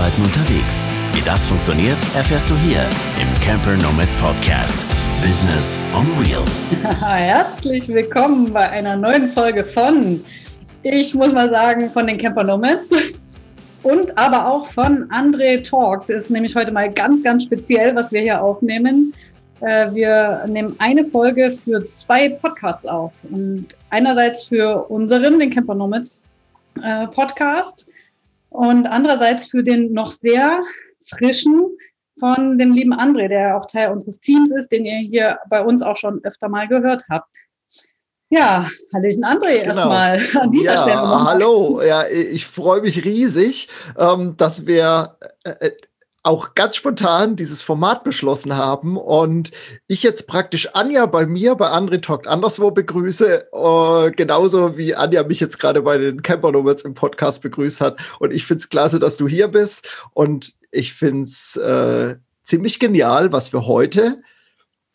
Arbeiten unterwegs. Wie das funktioniert, erfährst du hier im Camper Nomads Podcast. Business on Wheels. Herzlich willkommen bei einer neuen Folge von, ich muss mal sagen, von den Camper Nomads und aber auch von André Talk. Das ist nämlich heute mal ganz, ganz speziell, was wir hier aufnehmen. Äh, wir nehmen eine Folge für zwei Podcasts auf. Und einerseits für unseren, den Camper Nomads äh, Podcast und andererseits für den noch sehr frischen von dem lieben André, der auch Teil unseres Teams ist, den ihr hier bei uns auch schon öfter mal gehört habt. Ja, Hallöchen André genau. erstmal an dieser ja, Stelle. Hallo, ja, ich freue mich riesig, ähm, dass wir äh, auch ganz spontan dieses Format beschlossen haben und ich jetzt praktisch Anja bei mir bei André Talk anderswo begrüße, äh, genauso wie Anja mich jetzt gerade bei den Camper Nomads im Podcast begrüßt hat. Und ich finde es klasse, dass du hier bist und ich finde es äh, ziemlich genial, was wir heute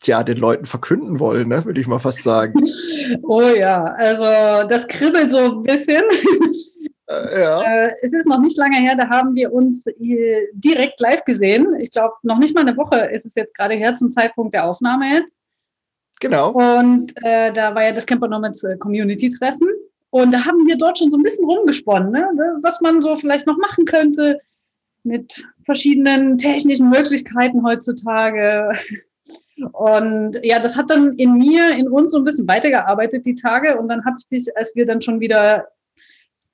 ja, den Leuten verkünden wollen, ne, würde ich mal fast sagen. Oh ja, also das kribbelt so ein bisschen. Äh, ja. Äh, es ist noch nicht lange her, da haben wir uns direkt live gesehen. Ich glaube, noch nicht mal eine Woche ist es jetzt gerade her zum Zeitpunkt der Aufnahme jetzt. Genau. Und äh, da war ja das Camper Nomads äh, Community Treffen. Und da haben wir dort schon so ein bisschen rumgesponnen, ne? was man so vielleicht noch machen könnte mit verschiedenen technischen Möglichkeiten heutzutage. Und ja, das hat dann in mir, in uns so ein bisschen weitergearbeitet die Tage. Und dann habe ich dich, als wir dann schon wieder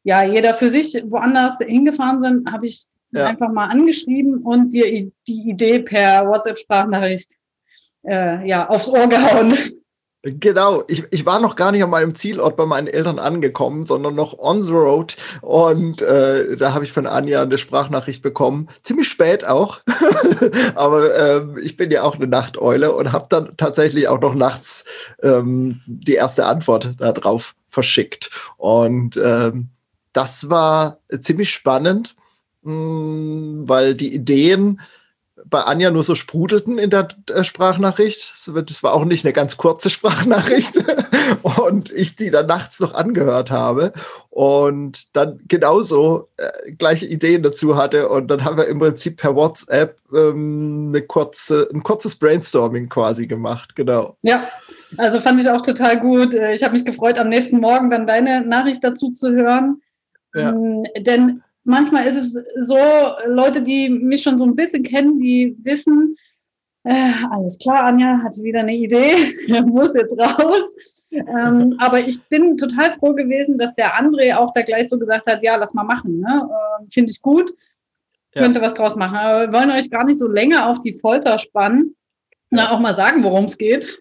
ja, jeder für sich woanders hingefahren sind, habe ich ja. einfach mal angeschrieben und dir die Idee per WhatsApp-Sprachnachricht äh, ja, aufs Ohr gehauen. Genau, ich, ich war noch gar nicht an meinem Zielort bei meinen Eltern angekommen, sondern noch on the road. Und äh, da habe ich von Anja eine Sprachnachricht bekommen, ziemlich spät auch. Aber ähm, ich bin ja auch eine Nachteule und habe dann tatsächlich auch noch nachts ähm, die erste Antwort darauf verschickt. Und ähm, das war ziemlich spannend, mm, weil die Ideen bei Anja nur so sprudelten in der äh, Sprachnachricht. Das war auch nicht eine ganz kurze Sprachnachricht. und ich die dann nachts noch angehört habe und dann genauso äh, gleiche Ideen dazu hatte. Und dann haben wir im Prinzip per WhatsApp ähm, eine kurze, ein kurzes Brainstorming quasi gemacht. Genau. Ja, also fand ich auch total gut. Äh, ich habe mich gefreut, am nächsten Morgen dann deine Nachricht dazu zu hören. Ja. Ähm, denn manchmal ist es so, Leute, die mich schon so ein bisschen kennen, die wissen, äh, alles klar, Anja hatte wieder eine Idee, muss jetzt raus. Ähm, aber ich bin total froh gewesen, dass der André auch da gleich so gesagt hat, ja, lass mal machen. Ne? Äh, Finde ich gut, ja. könnte was draus machen. Aber wir wollen euch gar nicht so länger auf die Folter spannen. Na, auch mal sagen, worum es geht.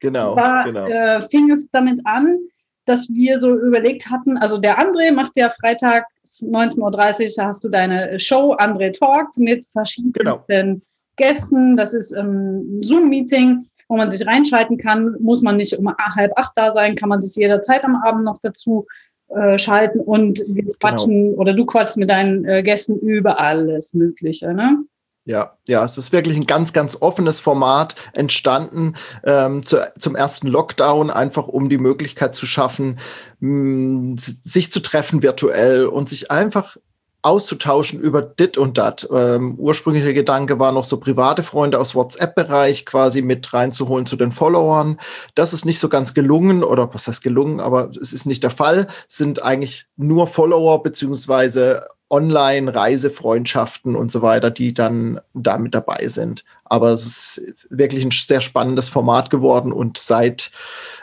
Genau. Und zwar genau. Äh, fing es damit an, dass wir so überlegt hatten, also der André macht ja Freitag 19.30 Uhr, da hast du deine Show, André Talkt mit verschiedensten genau. Gästen. Das ist ein Zoom-Meeting, wo man sich reinschalten kann. Muss man nicht um halb acht da sein, kann man sich jederzeit am Abend noch dazu äh, schalten und wir genau. quatschen genau. oder du quatschst mit deinen äh, Gästen über alles Mögliche. Ne? Ja, ja, es ist wirklich ein ganz, ganz offenes Format entstanden ähm, zu, zum ersten Lockdown, einfach um die Möglichkeit zu schaffen, mh, sich zu treffen virtuell und sich einfach auszutauschen über dit und dat. Ähm, ursprünglicher Gedanke war noch so private Freunde aus WhatsApp-Bereich quasi mit reinzuholen zu den Followern. Das ist nicht so ganz gelungen oder was heißt gelungen, aber es ist nicht der Fall. Sind eigentlich nur Follower beziehungsweise Online-Reisefreundschaften und so weiter, die dann da mit dabei sind. Aber es ist wirklich ein sehr spannendes Format geworden und seit,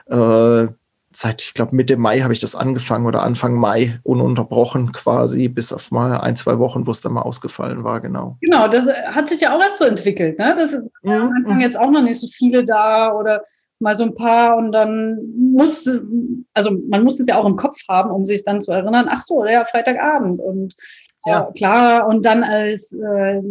äh, seit ich glaube, Mitte Mai habe ich das angefangen oder Anfang Mai ununterbrochen quasi, bis auf mal ein, zwei Wochen, wo es dann mal ausgefallen war, genau. Genau, das hat sich ja auch erst so entwickelt. Ne? Das mhm. am Anfang jetzt auch noch nicht so viele da oder mal so ein paar und dann muss, also man muss es ja auch im Kopf haben, um sich dann zu erinnern, ach so, ja, Freitagabend und ja. Äh, klar, und dann als äh,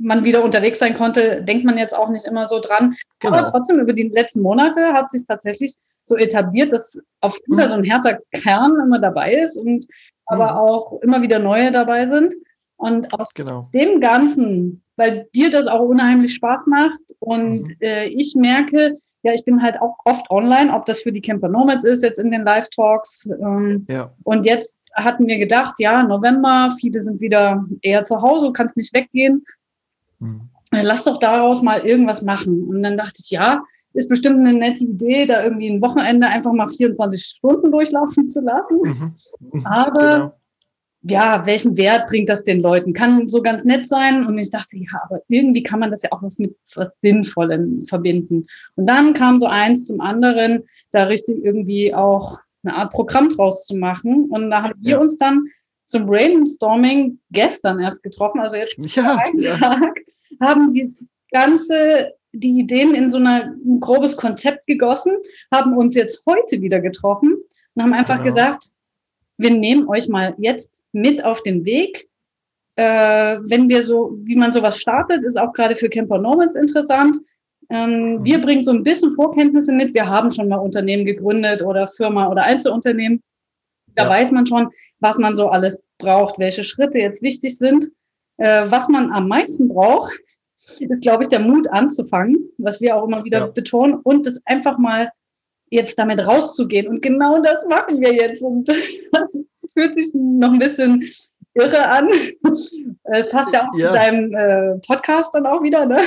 man wieder unterwegs sein konnte, denkt man jetzt auch nicht immer so dran. Genau. Aber trotzdem über die letzten Monate hat sich tatsächlich so etabliert, dass auf jeden Fall mhm. so ein härter Kern immer dabei ist und aber mhm. auch immer wieder neue dabei sind. Und aus genau. dem Ganzen, weil dir das auch unheimlich Spaß macht und mhm. äh, ich merke, ja, ich bin halt auch oft online, ob das für die Camper Nomads ist, jetzt in den Live-Talks. Ähm, ja. Und jetzt hatten wir gedacht, ja, November, viele sind wieder eher zu Hause, du kannst nicht weggehen. Mhm. Lass doch daraus mal irgendwas machen. Und dann dachte ich, ja, ist bestimmt eine nette Idee, da irgendwie ein Wochenende einfach mal 24 Stunden durchlaufen zu lassen. Mhm. Mhm. Aber genau ja, welchen Wert bringt das den Leuten? Kann so ganz nett sein. Und ich dachte, ja, aber irgendwie kann man das ja auch was mit was Sinnvollem verbinden. Und dann kam so eins zum anderen, da richtig irgendwie auch eine Art Programm draus zu machen. Und da haben wir ja. uns dann zum Brainstorming gestern erst getroffen, also jetzt ja, ja. Tag, haben die ganze die Ideen in so ein grobes Konzept gegossen, haben uns jetzt heute wieder getroffen und haben einfach genau. gesagt, wir nehmen euch mal jetzt mit auf den Weg. Äh, wenn wir so, wie man sowas startet, ist auch gerade für Camper Nomads interessant. Ähm, mhm. Wir bringen so ein bisschen Vorkenntnisse mit. Wir haben schon mal Unternehmen gegründet oder Firma oder Einzelunternehmen. Da ja. weiß man schon, was man so alles braucht, welche Schritte jetzt wichtig sind. Äh, was man am meisten braucht, ist, glaube ich, der Mut anzufangen, was wir auch immer wieder ja. betonen und das einfach mal jetzt damit rauszugehen. Und genau das machen wir jetzt. Und das fühlt sich noch ein bisschen irre an. Es passt ja auch ja. zu deinem äh, Podcast dann auch wieder, ne?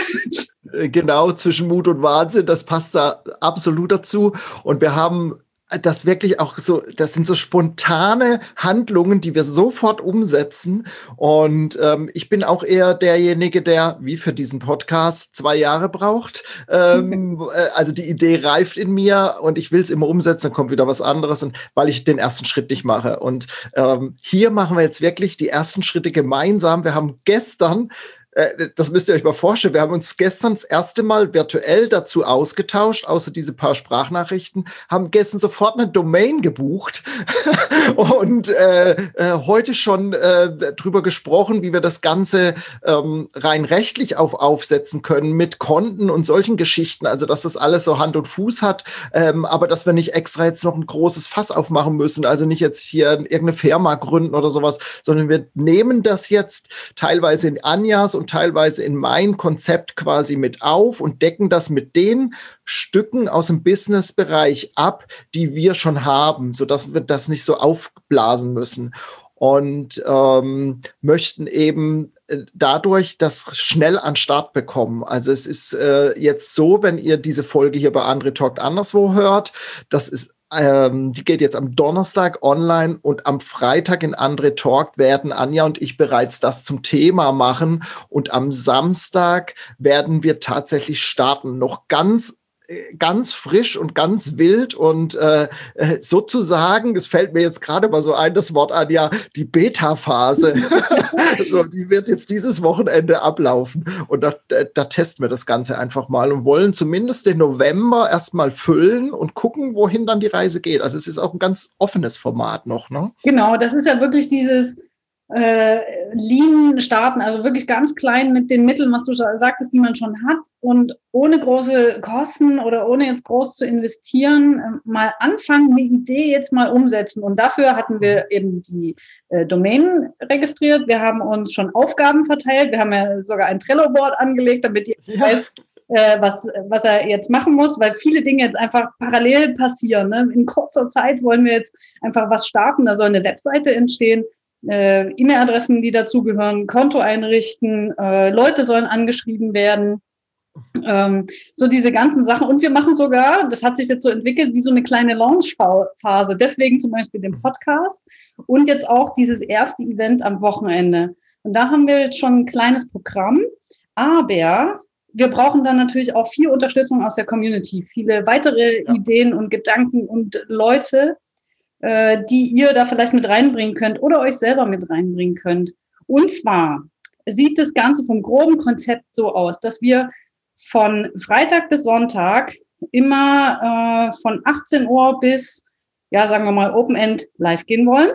Äh, genau, zwischen Mut und Wahnsinn, das passt da absolut dazu. Und wir haben das wirklich auch so, das sind so spontane Handlungen, die wir sofort umsetzen. Und ähm, ich bin auch eher derjenige, der, wie für diesen Podcast, zwei Jahre braucht. Ähm, äh, also die Idee reift in mir und ich will es immer umsetzen, dann kommt wieder was anderes, und, weil ich den ersten Schritt nicht mache. Und ähm, hier machen wir jetzt wirklich die ersten Schritte gemeinsam. Wir haben gestern äh, das müsst ihr euch mal vorstellen. Wir haben uns gestern das erste Mal virtuell dazu ausgetauscht, außer diese paar Sprachnachrichten, haben gestern sofort eine Domain gebucht und äh, äh, heute schon äh, drüber gesprochen, wie wir das Ganze ähm, rein rechtlich auf aufsetzen können mit Konten und solchen Geschichten. Also, dass das alles so Hand und Fuß hat, ähm, aber dass wir nicht extra jetzt noch ein großes Fass aufmachen müssen, also nicht jetzt hier irgendeine Firma gründen oder sowas, sondern wir nehmen das jetzt teilweise in Anjas und teilweise in mein Konzept quasi mit auf und decken das mit den Stücken aus dem Businessbereich ab, die wir schon haben, sodass wir das nicht so aufblasen müssen und ähm, möchten eben äh, dadurch das schnell an Start bekommen. Also es ist äh, jetzt so, wenn ihr diese Folge hier bei Andre Talk anderswo hört, das ist ähm, die geht jetzt am Donnerstag online und am Freitag in Andre Talk werden Anja und ich bereits das zum Thema machen. Und am Samstag werden wir tatsächlich starten. Noch ganz ganz frisch und ganz wild und äh, äh sozusagen, es fällt mir jetzt gerade mal so ein, das Wort an, ja, die Beta-Phase. so, die wird jetzt dieses Wochenende ablaufen. Und da, da, testen wir das Ganze einfach mal und wollen zumindest den November erstmal füllen und gucken, wohin dann die Reise geht. Also es ist auch ein ganz offenes Format noch. Ne? Genau, das ist ja wirklich dieses äh, Lean starten, also wirklich ganz klein mit den Mitteln, was du sagtest, die man schon hat und ohne große Kosten oder ohne jetzt groß zu investieren, äh, mal anfangen, eine Idee jetzt mal umsetzen. Und dafür hatten wir eben die äh, Domain registriert. Wir haben uns schon Aufgaben verteilt. Wir haben ja sogar ein Trello-Board angelegt, damit ihr ja. weiß, äh, was, was er jetzt machen muss, weil viele Dinge jetzt einfach parallel passieren. Ne? In kurzer Zeit wollen wir jetzt einfach was starten, da soll eine Webseite entstehen äh, E-Mail-Adressen, die dazugehören, Konto einrichten, äh, Leute sollen angeschrieben werden. Ähm, so diese ganzen Sachen. Und wir machen sogar, das hat sich jetzt so entwickelt, wie so eine kleine Launch-Phase. Deswegen zum Beispiel den Podcast und jetzt auch dieses erste Event am Wochenende. Und da haben wir jetzt schon ein kleines Programm. Aber wir brauchen dann natürlich auch viel Unterstützung aus der Community, viele weitere ja. Ideen und Gedanken und Leute, äh, die ihr da vielleicht mit reinbringen könnt oder euch selber mit reinbringen könnt. Und zwar sieht das Ganze vom groben Konzept so aus, dass wir von Freitag bis Sonntag immer äh, von 18 Uhr bis, ja, sagen wir mal, Open End live gehen wollen.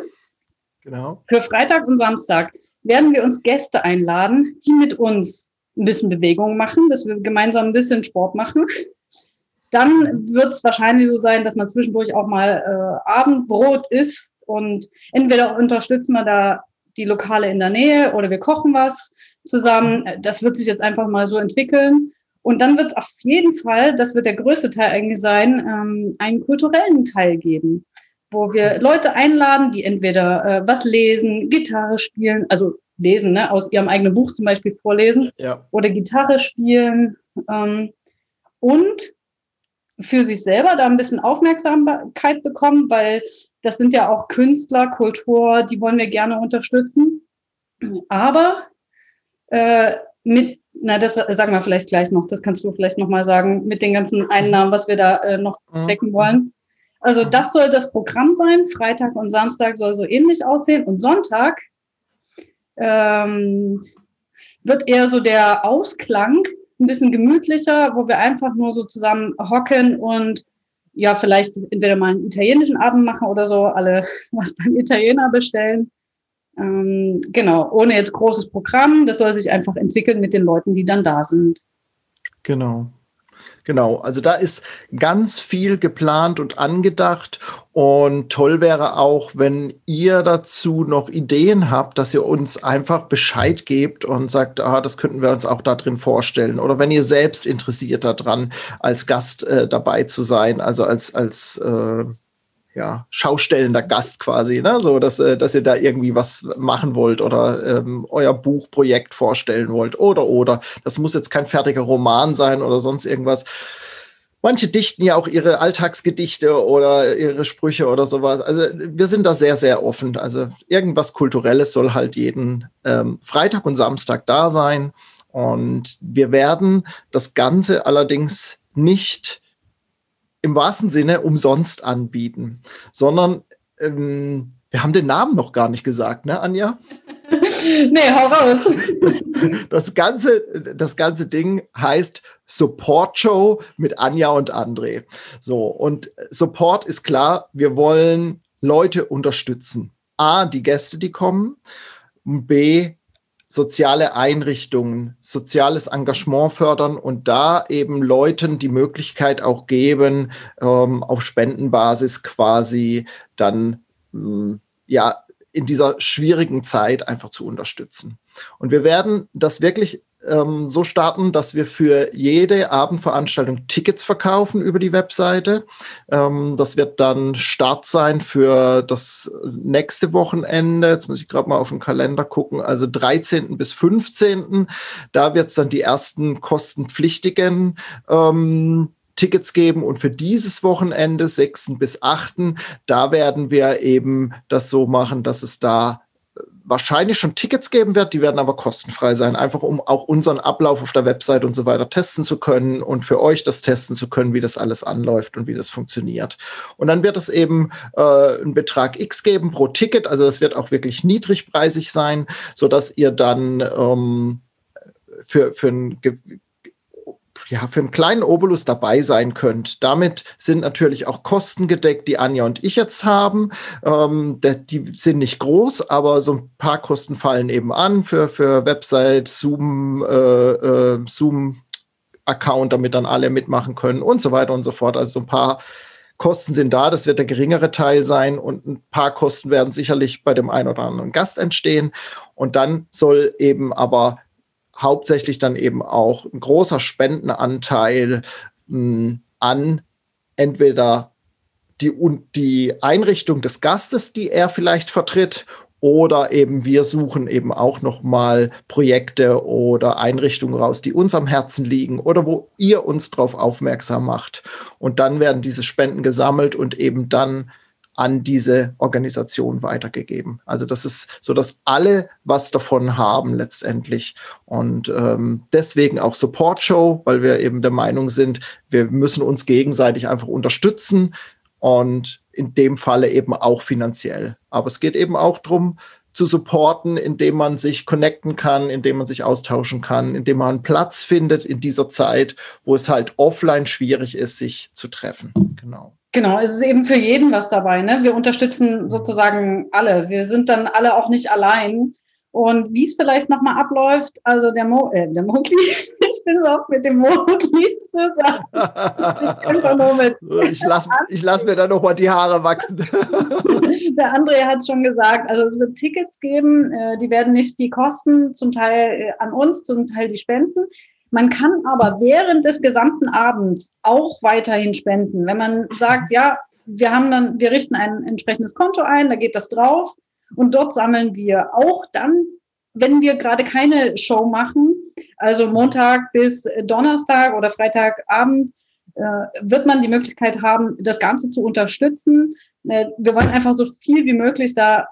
Genau. Für Freitag und Samstag werden wir uns Gäste einladen, die mit uns ein bisschen Bewegung machen, dass wir gemeinsam ein bisschen Sport machen dann wird es wahrscheinlich so sein, dass man zwischendurch auch mal äh, Abendbrot isst und entweder unterstützen wir da die Lokale in der Nähe oder wir kochen was zusammen. Das wird sich jetzt einfach mal so entwickeln. Und dann wird es auf jeden Fall, das wird der größte Teil eigentlich sein, ähm, einen kulturellen Teil geben, wo wir Leute einladen, die entweder äh, was lesen, Gitarre spielen, also lesen, ne, aus ihrem eigenen Buch zum Beispiel vorlesen ja. oder Gitarre spielen ähm, und für sich selber da ein bisschen Aufmerksamkeit bekommen, weil das sind ja auch Künstler, Kultur, die wollen wir gerne unterstützen. Aber äh, mit, na, das sagen wir vielleicht gleich noch, das kannst du vielleicht nochmal sagen, mit den ganzen Einnahmen, was wir da äh, noch stecken mhm. wollen. Also das soll das Programm sein. Freitag und Samstag soll so ähnlich aussehen. Und Sonntag ähm, wird eher so der Ausklang ein bisschen gemütlicher, wo wir einfach nur so zusammen hocken und ja, vielleicht entweder mal einen italienischen Abend machen oder so, alle was beim Italiener bestellen. Ähm, genau, ohne jetzt großes Programm. Das soll sich einfach entwickeln mit den Leuten, die dann da sind. Genau. Genau, also da ist ganz viel geplant und angedacht und toll wäre auch, wenn ihr dazu noch Ideen habt, dass ihr uns einfach Bescheid gebt und sagt, ah, das könnten wir uns auch da drin vorstellen. Oder wenn ihr selbst interessiert daran, als Gast äh, dabei zu sein, also als, als äh, ja, schaustellender Gast quasi, ne? so dass, äh, dass ihr da irgendwie was machen wollt oder ähm, euer Buchprojekt vorstellen wollt oder oder. Das muss jetzt kein fertiger Roman sein oder sonst irgendwas. Manche dichten ja auch ihre Alltagsgedichte oder ihre Sprüche oder sowas. Also wir sind da sehr, sehr offen. Also irgendwas Kulturelles soll halt jeden ähm, Freitag und Samstag da sein. Und wir werden das Ganze allerdings nicht im wahrsten Sinne umsonst anbieten, sondern ähm, wir haben den Namen noch gar nicht gesagt, ne, Anja? nee, hau raus. Das, das, ganze, das ganze Ding heißt Support Show mit Anja und André. So, und Support ist klar, wir wollen Leute unterstützen. A, die Gäste, die kommen. B, soziale Einrichtungen, soziales Engagement fördern und da eben Leuten die Möglichkeit auch geben, ähm, auf Spendenbasis quasi dann ähm, ja in dieser schwierigen Zeit einfach zu unterstützen. Und wir werden das wirklich ähm, so starten, dass wir für jede Abendveranstaltung Tickets verkaufen über die Webseite. Ähm, das wird dann Start sein für das nächste Wochenende. Jetzt muss ich gerade mal auf den Kalender gucken. Also 13. bis 15. Da wird es dann die ersten kostenpflichtigen ähm, Tickets geben und für dieses Wochenende, 6. bis 8., da werden wir eben das so machen, dass es da wahrscheinlich schon Tickets geben wird, die werden aber kostenfrei sein, einfach um auch unseren Ablauf auf der Website und so weiter testen zu können und für euch das testen zu können, wie das alles anläuft und wie das funktioniert. Und dann wird es eben äh, einen Betrag X geben pro Ticket, also es wird auch wirklich niedrigpreisig sein, sodass ihr dann ähm, für, für ein ja, für einen kleinen Obolus dabei sein könnt. Damit sind natürlich auch Kosten gedeckt, die Anja und ich jetzt haben. Ähm, die sind nicht groß, aber so ein paar Kosten fallen eben an für, für Website, Zoom, äh, äh, Zoom Account, damit dann alle mitmachen können und so weiter und so fort. Also so ein paar Kosten sind da, das wird der geringere Teil sein und ein paar Kosten werden sicherlich bei dem einen oder anderen Gast entstehen. Und dann soll eben aber hauptsächlich dann eben auch ein großer Spendenanteil mh, hm, an entweder die, die Einrichtung des Gastes, die er vielleicht vertritt, oder eben wir suchen eben auch noch mal Projekte oder Einrichtungen raus, die uns am Herzen liegen oder wo ihr uns darauf aufmerksam macht. Und dann werden diese Spenden gesammelt und eben dann an diese Organisation weitergegeben. Also das ist so, dass alle was davon haben letztendlich. Und ähm, deswegen auch Support Show, weil wir eben der Meinung sind, wir müssen uns gegenseitig einfach unterstützen und in dem Falle eben auch finanziell. Aber es geht eben auch darum, zu supporten, indem man sich connecten kann, indem man sich austauschen kann, indem man einen Platz findet in dieser Zeit, wo es halt offline schwierig ist, sich zu treffen. Genau. Genau, es ist eben für jeden was dabei. Ne? Wir unterstützen sozusagen alle. Wir sind dann alle auch nicht allein. Und wie es vielleicht nochmal abläuft, also der, Mo, äh, der Mowgli, ich bin auch mit dem Mowgli zusammen. ich lasse ich lass mir da nochmal die Haare wachsen. der André hat es schon gesagt, also es wird Tickets geben, äh, die werden nicht viel kosten, zum Teil äh, an uns, zum Teil die Spenden. Man kann aber während des gesamten Abends auch weiterhin spenden. Wenn man sagt, ja, wir haben dann, wir richten ein entsprechendes Konto ein, da geht das drauf und dort sammeln wir auch dann, wenn wir gerade keine Show machen, also Montag bis Donnerstag oder Freitagabend, äh, wird man die Möglichkeit haben, das Ganze zu unterstützen. Äh, wir wollen einfach so viel wie möglich da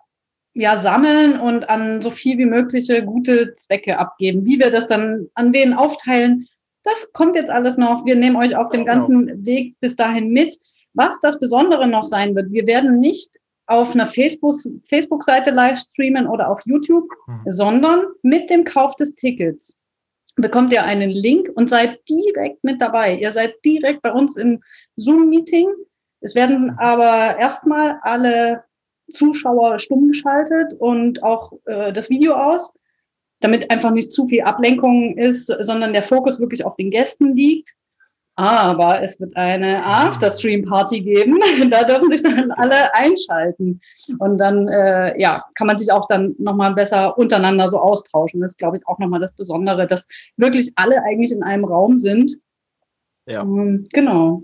ja, sammeln und an so viel wie mögliche gute Zwecke abgeben. Wie wir das dann an wen aufteilen, das kommt jetzt alles noch. Wir nehmen euch auf dem genau. ganzen Weg bis dahin mit. Was das Besondere noch sein wird, wir werden nicht auf einer Facebook-Seite live streamen oder auf YouTube, mhm. sondern mit dem Kauf des Tickets bekommt ihr einen Link und seid direkt mit dabei. Ihr seid direkt bei uns im Zoom-Meeting. Es werden aber erstmal alle Zuschauer stumm geschaltet und auch äh, das Video aus, damit einfach nicht zu viel Ablenkung ist, sondern der Fokus wirklich auf den Gästen liegt. Aber es wird eine After-Stream-Party geben. da dürfen sich dann alle einschalten. Und dann, äh, ja, kann man sich auch dann nochmal besser untereinander so austauschen. Das ist, glaube ich, auch nochmal das Besondere, dass wirklich alle eigentlich in einem Raum sind. Ja. Ähm, genau.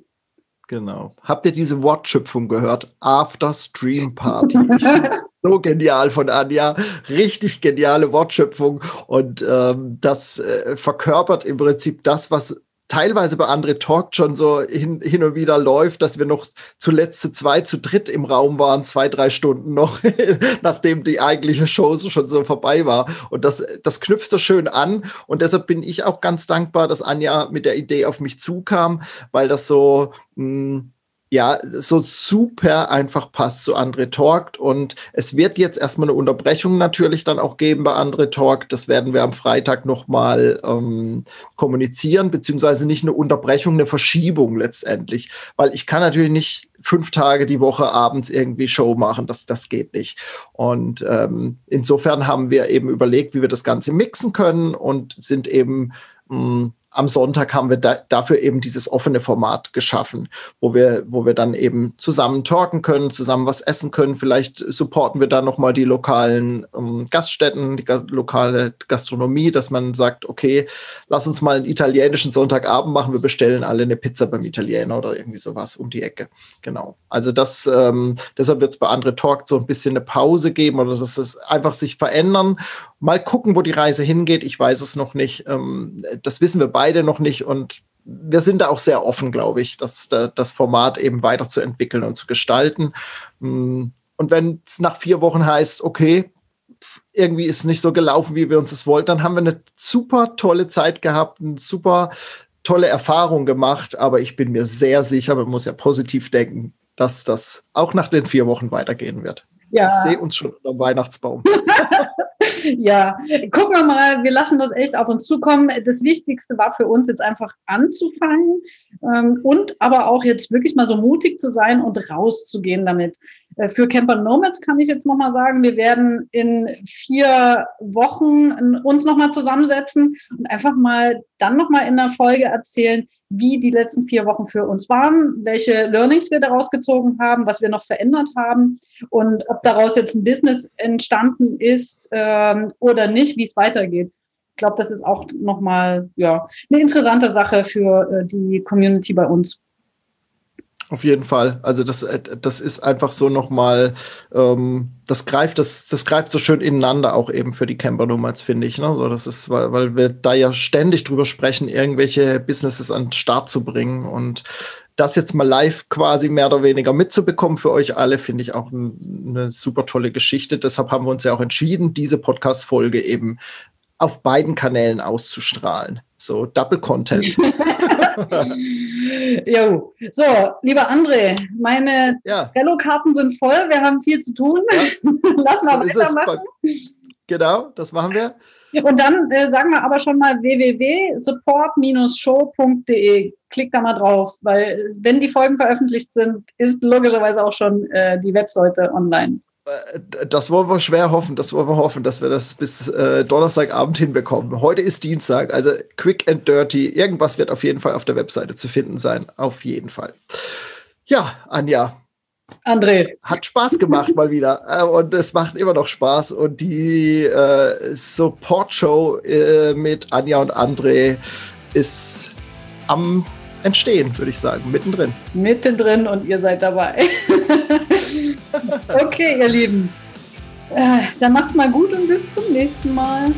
Genau. Habt ihr diese Wortschöpfung gehört? After Stream Party. so genial von Anja. Richtig geniale Wortschöpfung. Und ähm, das äh, verkörpert im Prinzip das, was teilweise bei Andre Talk schon so hin, hin und wieder läuft, dass wir noch zuletzt zu zwei, zu dritt im Raum waren, zwei, drei Stunden noch, nachdem die eigentliche Show schon so vorbei war. Und das, das knüpft so schön an. Und deshalb bin ich auch ganz dankbar, dass Anja mit der Idee auf mich zukam, weil das so, mh, hm, ja, so super einfach passt zu Andre Talk. Und es wird jetzt erstmal eine Unterbrechung natürlich dann auch geben bei Andre Talk. Das werden wir am Freitag nochmal ähm, kommunizieren, beziehungsweise nicht eine Unterbrechung, eine Verschiebung letztendlich. Weil ich kann natürlich nicht fünf Tage die Woche abends irgendwie Show machen. Das, das geht nicht. Und ähm, insofern haben wir eben überlegt, wie wir das Ganze mixen können und sind eben mh, hm, am Sonntag haben wir da, dafür eben dieses offene Format geschaffen, wo wir, wo wir dann eben zusammen talken können, zusammen was essen können. Vielleicht supporten wir da nochmal die lokalen ähm, Gaststätten, die ga lokale Gastronomie, dass man sagt, okay, lass uns mal einen italienischen Sonntagabend machen, wir bestellen alle eine Pizza beim Italiener oder irgendwie sowas um die Ecke. Genau. Also das, ähm, deshalb wird es bei Andre Talk so ein bisschen eine Pause geben oder dass es einfach sich verändern. Mal gucken, wo die Reise hingeht. Ich weiß es noch nicht. Ähm, das wissen wir beide beide noch nicht und wir sind da auch sehr offen, glaube ich, das, das Format eben weiterzuentwickeln und zu gestalten. Mm, und wenn es nach vier Wochen heißt, okay, irgendwie ist es nicht so gelaufen, wie wir uns das wollten, dann haben wir eine super tolle Zeit gehabt, eine super tolle Erfahrung gemacht. Aber ich bin mir sehr sicher, man muss ja positiv denken, dass das auch nach den vier Wochen weitergehen wird. Ja. Ich sehe uns schon unter dem Weihnachtsbaum. ja, gucken wir mal, wir lassen das echt auf uns zukommen. Das Wichtigste war für uns jetzt einfach anzufangen ähm, und aber auch jetzt wirklich mal so mutig zu sein und rauszugehen damit. Äh, für Camper Nomads kann ich jetzt nochmal sagen, wir werden in vier Wochen uns nochmal zusammensetzen und einfach mal dann nochmal in der Folge erzählen, wie die letzten vier Wochen für uns waren, welche Learnings wir daraus gezogen haben, was wir noch verändert haben und ob daraus jetzt ein Business entstanden ist ähm, oder nicht, wie es weitergeht. Ich glaube, das ist auch nochmal ja, eine interessante Sache für äh, die Community bei uns. Auf jeden Fall. Also das, äh, das ist einfach so nochmal, ähm, das greift, das, das greift so schön ineinander auch eben für die Camper Nomads, finde ich. Ne? So, das ist, weil, weil wir da ja ständig drüber sprechen, irgendwelche Businesses an den Start zu bringen und das jetzt mal live quasi mehr oder weniger mitzubekommen für euch alle, finde ich auch eine super tolle Geschichte. Deshalb haben wir uns ja auch entschieden, diese Podcast-Folge eben auf beiden Kanälen auszustrahlen. So Double Content. jo. So, lieber André, meine ja. Trello-Karten sind voll, wir haben viel zu tun. Ja. Lass mal so weitermachen. Genau, das machen wir. Und dann äh, sagen wir aber schon mal www.support-show.de. Klick da mal drauf, weil wenn die Folgen veröffentlicht sind, ist logischerweise auch schon äh, die Webseite online. Äh, das wollen wir schwer hoffen, das wollen wir hoffen, dass wir das bis äh, Donnerstagabend hinbekommen. Heute ist Dienstag, also quick and dirty. Irgendwas wird auf jeden Fall auf der Webseite zu finden sein. Auf jeden Fall. Ja, Anja. André. Hat Spaß gemacht mal wieder. Äh, und es macht immer noch Spaß. Und die äh, Support-Show äh, mit Anja und André ist am Entstehen, würde ich sagen, mittendrin. Mittendrin und ihr seid dabei. okay, ihr Lieben. Äh, dann macht's mal gut und bis zum nächsten Mal.